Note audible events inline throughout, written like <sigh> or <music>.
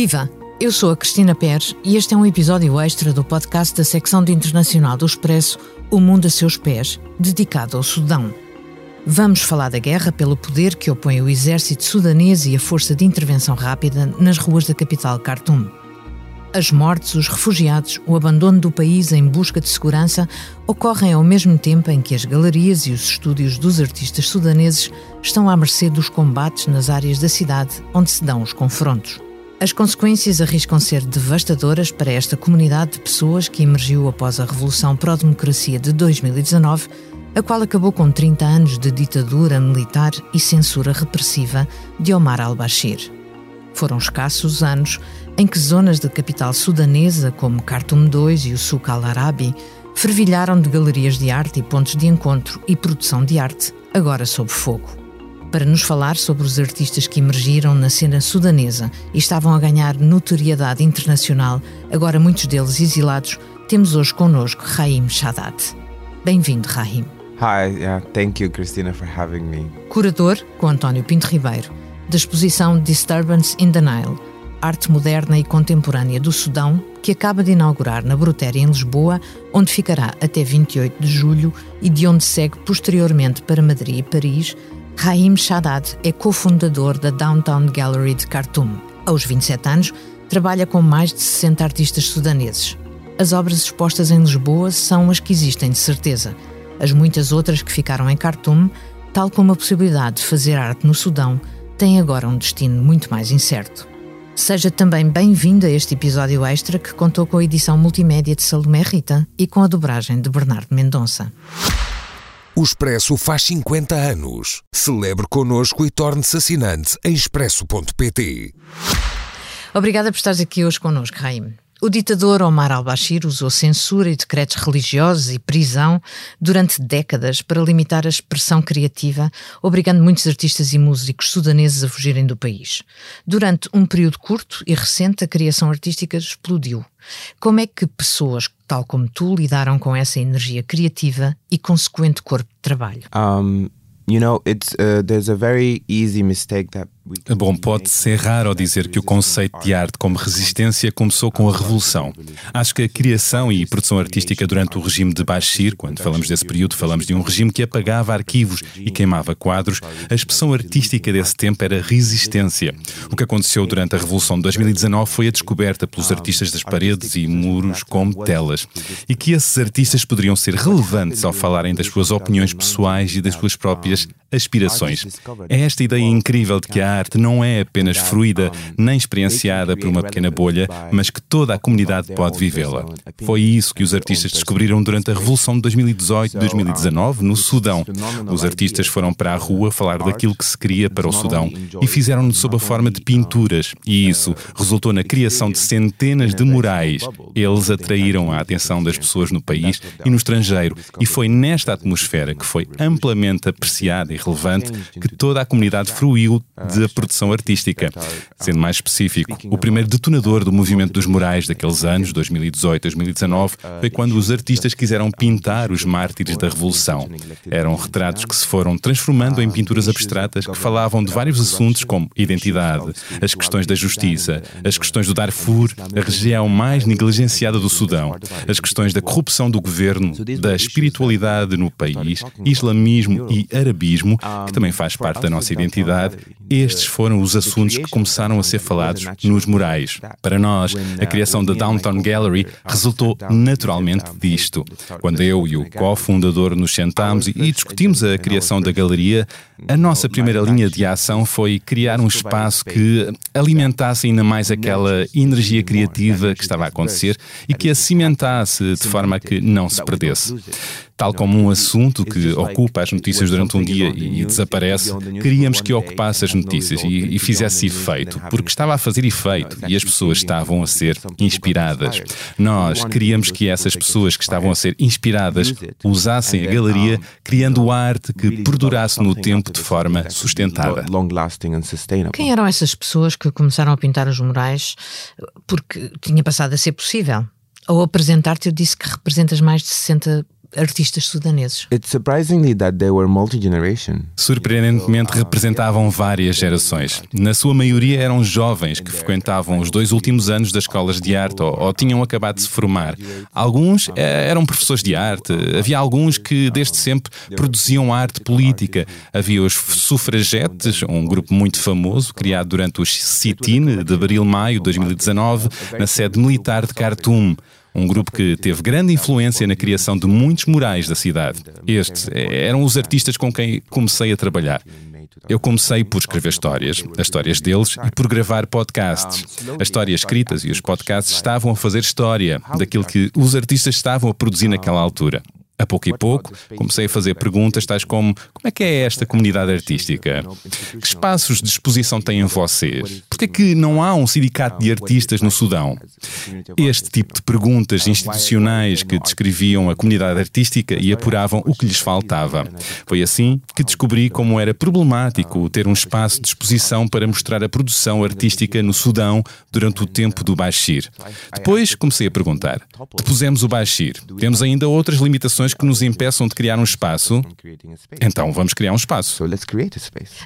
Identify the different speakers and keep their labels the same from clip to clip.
Speaker 1: Viva! Eu sou a Cristina Pérez e este é um episódio extra do podcast da secção de internacional do Expresso O Mundo a Seus Pés, dedicado ao Sudão. Vamos falar da guerra pelo poder que opõe o exército sudanês e a força de intervenção rápida nas ruas da capital Khartoum. As mortes, os refugiados, o abandono do país em busca de segurança ocorrem ao mesmo tempo em que as galerias e os estúdios dos artistas sudaneses estão à mercê dos combates nas áreas da cidade onde se dão os confrontos. As consequências arriscam ser devastadoras para esta comunidade de pessoas que emergiu após a Revolução Pró-Democracia de 2019, a qual acabou com 30 anos de ditadura militar e censura repressiva de Omar al-Bashir. Foram escassos anos em que zonas da capital sudanesa, como Khartoum II e o Souk al-Arabi, fervilharam de galerias de arte e pontos de encontro e produção de arte, agora sob fogo para nos falar sobre os artistas que emergiram na cena sudanesa e estavam a ganhar notoriedade internacional, agora muitos deles exilados, temos hoje connosco Raim Shadat. Bem-vindo, Raim.
Speaker 2: Hi, yeah, thank you, Christina, for having me.
Speaker 1: Curador, com António Pinto Ribeiro, da exposição Disturbance in the Nile, Arte Moderna e Contemporânea do Sudão, que acaba de inaugurar na Brutéria, em Lisboa, onde ficará até 28 de julho e de onde segue posteriormente para Madrid e Paris, Raim Shaddad é cofundador da Downtown Gallery de Khartoum. Aos 27 anos, trabalha com mais de 60 artistas sudaneses. As obras expostas em Lisboa são as que existem de certeza. As muitas outras que ficaram em Khartoum, tal como a possibilidade de fazer arte no Sudão, têm agora um destino muito mais incerto. Seja também bem-vindo a este episódio extra que contou com a edição multimédia de Salomé Rita e com a dobragem de Bernardo Mendonça.
Speaker 3: O Expresso faz 50 anos. Celebre connosco e torne-se assinante em expresso.pt.
Speaker 1: Obrigada por estares aqui hoje connosco, Raim. O ditador Omar al-Bashir usou censura e decretos religiosos e prisão durante décadas para limitar a expressão criativa, obrigando muitos artistas e músicos sudaneses a fugirem do país. Durante um período curto e recente, a criação artística explodiu. Como é que pessoas tal como tu lidaram com essa energia criativa e consequente corpo de trabalho?
Speaker 2: Um, you know, it's uh, there's a very easy mistake that
Speaker 4: Bom, pode-se errar ao dizer que o conceito de arte como resistência começou com a Revolução. Acho que a criação e produção artística durante o regime de Bashir, quando falamos desse período, falamos de um regime que apagava arquivos e queimava quadros, a expressão artística desse tempo era resistência. O que aconteceu durante a Revolução de 2019 foi a descoberta pelos artistas das paredes e muros como telas. E que esses artistas poderiam ser relevantes ao falarem das suas opiniões pessoais e das suas próprias aspirações. É esta ideia incrível de que a arte não é apenas fruída nem experienciada por uma pequena bolha, mas que toda a comunidade pode vivê-la. Foi isso que os artistas descobriram durante a Revolução de 2018 e 2019 no Sudão. Os artistas foram para a rua falar daquilo que se queria para o Sudão e fizeram-no sob a forma de pinturas, e isso resultou na criação de centenas de murais. Eles atraíram a atenção das pessoas no país e no estrangeiro, e foi nesta atmosfera que foi amplamente apreciada e relevante que toda a comunidade fruiu de da produção artística. Sendo mais específico, o primeiro detonador do movimento dos murais daqueles anos, 2018-2019, foi quando os artistas quiseram pintar os mártires da Revolução. Eram retratos que se foram transformando em pinturas abstratas que falavam de vários assuntos como identidade, as questões da justiça, as questões do Darfur, a região mais negligenciada do Sudão, as questões da corrupção do governo, da espiritualidade no país, islamismo e arabismo, que também faz parte da nossa identidade. Estes foram os assuntos que começaram a ser falados nos murais. Para nós, a criação da Downtown Gallery resultou naturalmente disto. Quando eu e o cofundador nos sentámos e discutimos a criação da galeria, a nossa primeira linha de ação foi criar um espaço que alimentasse ainda mais aquela energia criativa que estava a acontecer e que a cimentasse de forma que não se perdesse. Tal como um assunto que ocupa as notícias durante um dia e, desaparece, queríamos que ocupasse as notícias e, e fizesse efeito, porque estava a fazer efeito e as pessoas estavam a ser inspiradas. Nós queríamos que essas pessoas que estavam a ser inspiradas usassem a galeria, criando arte que perdurasse no tempo de forma sustentada.
Speaker 1: Quem eram essas pessoas que começaram a pintar os murais porque tinha passado a ser possível? Ao apresentar-te, eu disse que representas mais de 60 artistas sudaneses.
Speaker 2: It's surprisingly that they were multi-generation.
Speaker 4: Surpreendentemente representavam várias gerações. Na sua maioria eram jovens que frequentavam os dois últimos anos das escolas de arte ou, ou tinham acabado de se formar. Alguns eh, eram professores de arte, havia alguns que desde sempre produziam arte política. Havia os sufragetes, um grupo muito famoso, criado durante os sit-in de abril-maio de 2019, na sede militar de Khartoum um grupo que teve grande influência na criação de muitos murais da cidade. Estes eram os artistas com quem comecei a trabalhar. Eu comecei por escrever histórias, as histórias deles, e por gravar podcasts. As histórias escritas e os podcasts estavam a fazer história daquilo que os artistas estavam a produzir naquela altura. A pouco e pouco, comecei a fazer perguntas tais como: como é que é esta comunidade artística? Que espaços de exposição têm vocês? Por que é que não há um sindicato de artistas no Sudão? Este tipo de perguntas institucionais que descreviam a comunidade artística e apuravam o que lhes faltava. Foi assim que descobri como era problemático ter um espaço de exposição para mostrar a produção artística no Sudão durante o tempo do Bashir. Depois comecei a perguntar: depusemos o Bashir, temos ainda outras limitações que nos impeçam de criar um espaço, então vamos criar um espaço.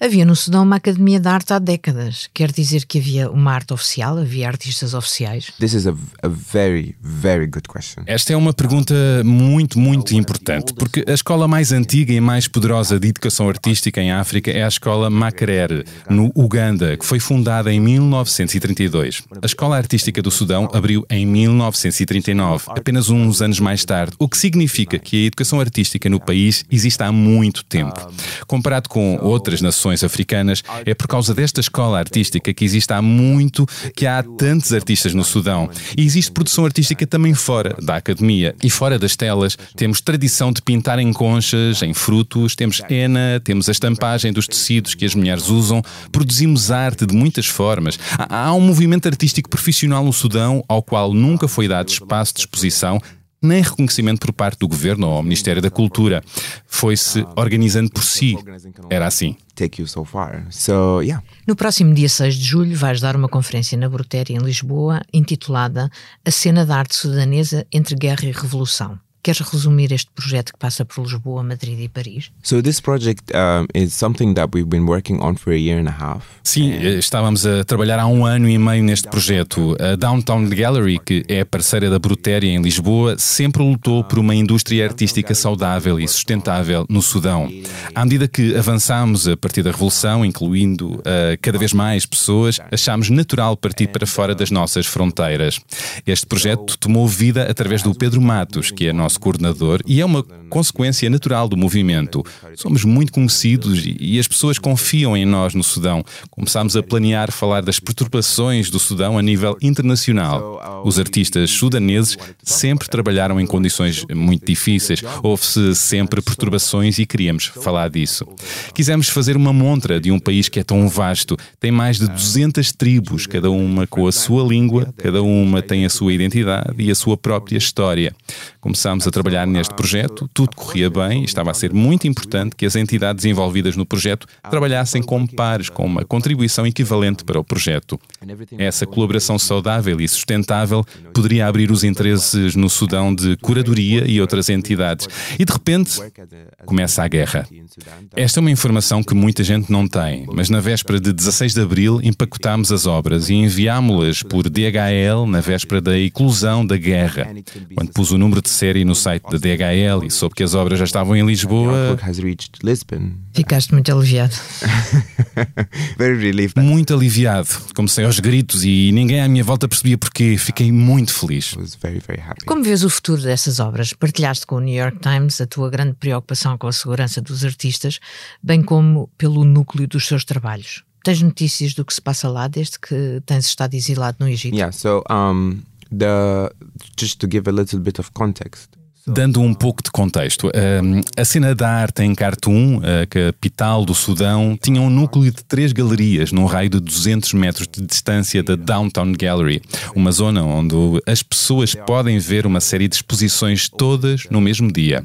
Speaker 1: Havia no Sudão uma academia de arte há décadas. Quer dizer que havia uma arte oficial, havia artistas oficiais?
Speaker 4: Esta é uma pergunta muito, muito importante, porque a escola mais antiga e mais poderosa de educação artística em África é a escola Makerere, no Uganda, que foi fundada em 1932. A escola artística do Sudão abriu em 1939, apenas uns anos mais tarde, o que significa que que a educação artística no país existe há muito tempo. Comparado com outras nações africanas, é por causa desta escola artística que existe há muito que há tantos artistas no Sudão. E existe produção artística também fora da academia e fora das telas. Temos tradição de pintar em conchas, em frutos, temos henna, temos a estampagem dos tecidos que as mulheres usam, produzimos arte de muitas formas. Há um movimento artístico profissional no Sudão ao qual nunca foi dado espaço de exposição nem reconhecimento por parte do governo ou ao Ministério da Cultura. Foi-se organizando por si. Era assim.
Speaker 1: No próximo dia 6 de julho vais dar uma conferência na Brutéria, em Lisboa, intitulada A Cena da Arte Sudanesa entre Guerra e Revolução. Queres resumir este projeto que passa por Lisboa, Madrid e Paris?
Speaker 2: So this project um, is something that we've been working on for a year and a half.
Speaker 4: Sim, eh, estávamos a trabalhar há um ano e meio neste projeto. A Downtown Gallery, que é parceira da Brutéria em Lisboa, sempre lutou por uma indústria artística saudável e sustentável no Sudão. À medida que avançámos a partir da Revolução, incluindo uh, cada vez mais pessoas, achámos natural partir para fora das nossas fronteiras. Este projeto tomou vida através do Pedro Matos, que é nosso nosso coordenador e é uma consequência natural do movimento. Somos muito conhecidos e as pessoas confiam em nós no Sudão. Começámos a planear falar das perturbações do Sudão a nível internacional. Os artistas sudaneses sempre trabalharam em condições muito difíceis. Houve-se sempre perturbações e queríamos falar disso. Quisemos fazer uma montra de um país que é tão vasto. Tem mais de 200 tribos, cada uma com a sua língua, cada uma tem a sua identidade e a sua própria história. Começámos a trabalhar neste projeto, tudo corria bem e estava a ser muito importante que as entidades envolvidas no projeto trabalhassem como pares, com uma contribuição equivalente para o projeto. Essa colaboração saudável e sustentável poderia abrir os interesses no Sudão de curadoria e outras entidades. E de repente começa a guerra. Esta é uma informação que muita gente não tem, mas na véspera de 16 de abril empacotámos as obras e enviámo-las por DHL na véspera da eclosão da guerra. Quando pus o número de série no site da DHL e soube que as obras já estavam em Lisboa.
Speaker 1: Ficaste muito aliviado. <laughs>
Speaker 4: muito aliviado. Comecei aos gritos e ninguém à minha volta percebia porquê. Fiquei muito feliz.
Speaker 1: Como vês o futuro dessas obras? Partilhaste com o New York Times a tua grande preocupação com a segurança dos artistas, bem como pelo núcleo dos seus trabalhos. Tens notícias do que se passa lá desde que tens estado exilado no Egito?
Speaker 2: Yeah, so um, the just to give a little bit of context.
Speaker 4: Dando um pouco de contexto, a cena da arte em Khartoum, a capital do Sudão, tinha um núcleo de três galerias num raio de 200 metros de distância da Downtown Gallery, uma zona onde as pessoas podem ver uma série de exposições todas no mesmo dia.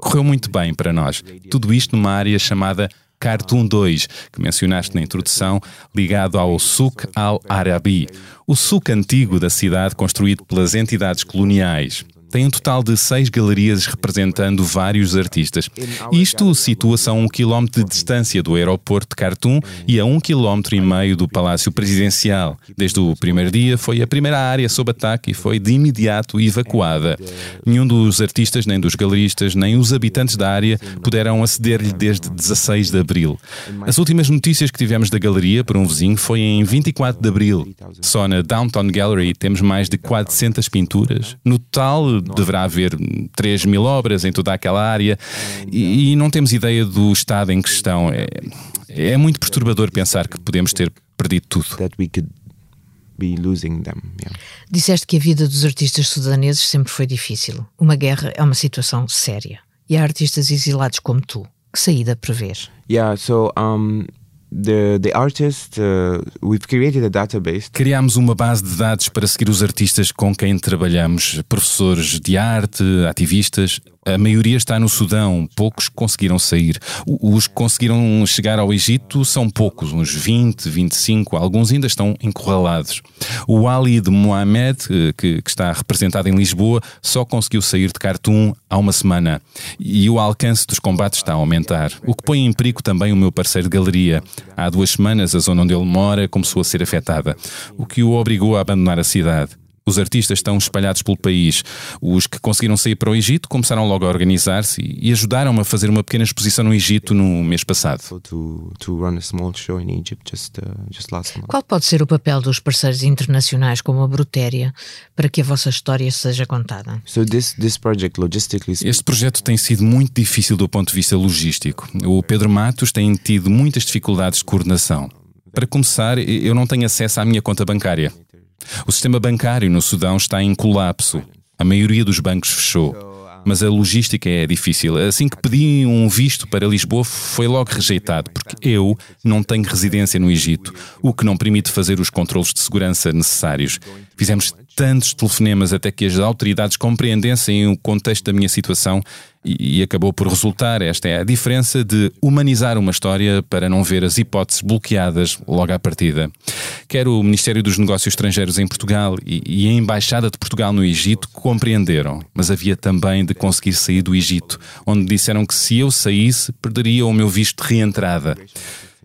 Speaker 4: Correu muito bem para nós. Tudo isto numa área chamada Khartoum 2, que mencionaste na introdução, ligado ao Souk al-Arabi, o souk antigo da cidade construído pelas entidades coloniais. Tem um total de seis galerias representando vários artistas. Isto situa-se a um quilómetro de distância do aeroporto de Khartoum e a um quilómetro e meio do Palácio Presidencial. Desde o primeiro dia foi a primeira área sob ataque e foi de imediato evacuada. Nenhum dos artistas, nem dos galeristas, nem os habitantes da área puderam aceder-lhe desde 16 de abril. As últimas notícias que tivemos da galeria por um vizinho foi em 24 de abril. Só na Downtown Gallery temos mais de 400 pinturas. No total, deverá haver 3 mil obras em toda aquela área e, e não temos ideia do estado em questão. É, é muito perturbador pensar que podemos ter perdido tudo.
Speaker 1: Disseste que a vida dos artistas sudaneses sempre foi difícil. Uma guerra é uma situação séria. E há artistas exilados como tu. Que saída prevês?
Speaker 2: Yeah, so um, The, the artist, uh, we've created a database.
Speaker 4: Criámos uma base de dados para seguir os artistas com quem trabalhamos, professores de arte, ativistas, a maioria está no Sudão, poucos conseguiram sair. Os que conseguiram chegar ao Egito são poucos, uns 20, 25, alguns ainda estão encurralados. O Ali de Mohamed, eh, que, que está representado em Lisboa, só conseguiu sair de Khartoum há uma semana. E o alcance dos combates está a aumentar, o que põe em perigo também o meu parceiro de galeria. Há duas semanas, a zona onde ele mora começou a ser afetada, o que o obrigou a abandonar a cidade. Os artistas estão espalhados pelo país. Os que conseguiram sair para o Egito começaram logo a organizar-se e ajudaram-me a fazer uma pequena exposição no Egito no mês passado.
Speaker 2: Uh,
Speaker 1: Qual pode ser o papel dos parceiros internacionais como a Brutéria para que a vossa história seja contada?
Speaker 4: Este projeto tem sido muito difícil do ponto de vista logístico. O Pedro Matos tem tido muitas dificuldades de coordenação. Para começar, eu não tenho acesso à minha conta bancária. O sistema bancário no Sudão está em colapso. A maioria dos bancos fechou. Mas a logística é difícil. Assim que pedi um visto para Lisboa, foi logo rejeitado, porque eu não tenho residência no Egito, o que não permite fazer os controles de segurança necessários. Fizemos tantos telefonemas até que as autoridades compreendessem o contexto da minha situação e, e, acabou por resultar. Esta é a diferença de humanizar uma história para não ver as hipóteses bloqueadas logo à partida. Quer o Ministério dos Negócios Estrangeiros em Portugal e, e a Embaixada de Portugal no Egito compreenderam, mas havia também de conseguir sair do Egito, onde disseram que se eu saísse, perderia o meu visto de reentrada.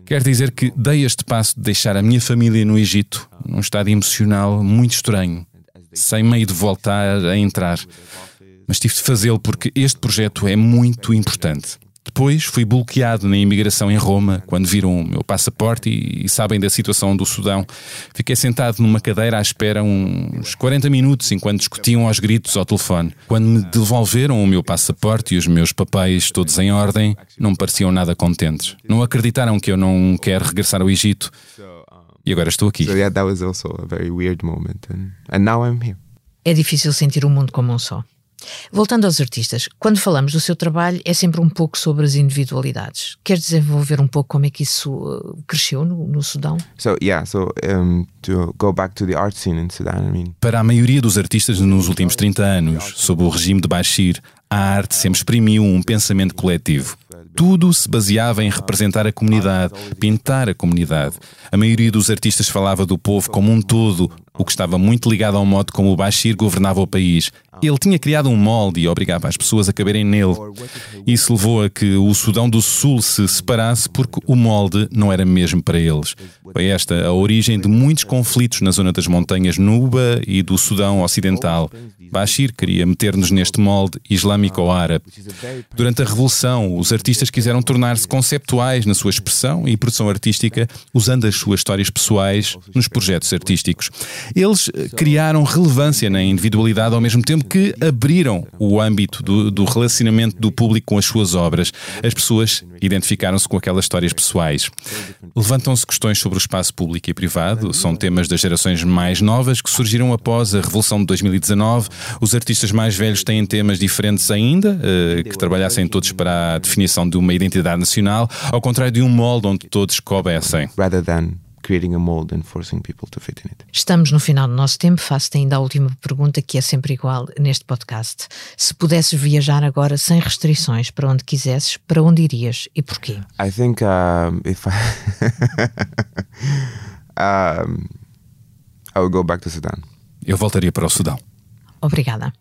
Speaker 4: Quer dizer que dei este passo de deixar a minha família no Egito, num estado emocional muito estranho, sem meio de voltar a entrar mas tive de fazê-lo porque este projeto é muito importante. Depois fui bloqueado na imigração em Roma, quando viram o meu passaporte e, e, sabem da situação do Sudão. Fiquei sentado numa cadeira à espera uns 40 minutos enquanto discutiam aos gritos ao telefone. Quando me devolveram o meu passaporte e os meus papéis todos em ordem, não me pareciam nada contentes. Não acreditaram que eu não quero regressar ao Egito. E agora estou aqui.
Speaker 2: So yeah, that was also a very weird moment and, and now I'm here.
Speaker 1: É difícil sentir o mundo como um só. Voltando aos artistas, quando falamos do seu trabalho é sempre um pouco sobre as individualidades. Queres desenvolver um pouco como é que isso uh, cresceu no, no Sudão?
Speaker 2: So, yeah, so, um, to go back to the art scene in Sudan, I mean...
Speaker 4: Para a maioria dos artistas nos últimos 30 anos, sob o regime de Bashir, a arte sempre exprimiu um pensamento coletivo. Tudo se baseava em representar a comunidade, pintar a comunidade. A maioria dos artistas falava do povo como um todo, o que estava muito ligado ao modo como o Bashir governava o país. Ele tinha criado um molde e obrigava as pessoas a caberem nele. Isso levou a que o Sudão do Sul se separasse porque o molde não era mesmo para eles. Foi esta a origem de muitos conflitos na zona das montanhas Nuba e do Sudão Ocidental. Bashir queria meter-nos neste molde islâmico ou árabe. Durante a Revolução, os artistas quiseram tornar-se conceptuais na sua expressão e produção artística, usando as suas histórias pessoais nos projetos artísticos. Eles eh, criaram relevância na individualidade ao mesmo tempo que abriram o âmbito do, do relacionamento do público com as suas obras. As pessoas identificaram-se com aquelas histórias pessoais. Levantam-se questões sobre o espaço público e privado, são temas das gerações mais novas que surgiram após a Revolução de 2019. Os artistas mais velhos têm temas diferentes ainda, eh, que trabalhassem todos para a definição de uma identidade nacional, ao contrário de um molde onde todos coubessem.
Speaker 1: Estamos no final do nosso tempo. Faço-te ainda a última pergunta, que é sempre igual neste podcast. Se pudesses viajar agora sem restrições para onde quisesses, para onde irias e porquê?
Speaker 2: I think um, if I <laughs> um, I would go back to Sudan.
Speaker 4: Eu voltaria para o Sudão.
Speaker 1: Obrigada.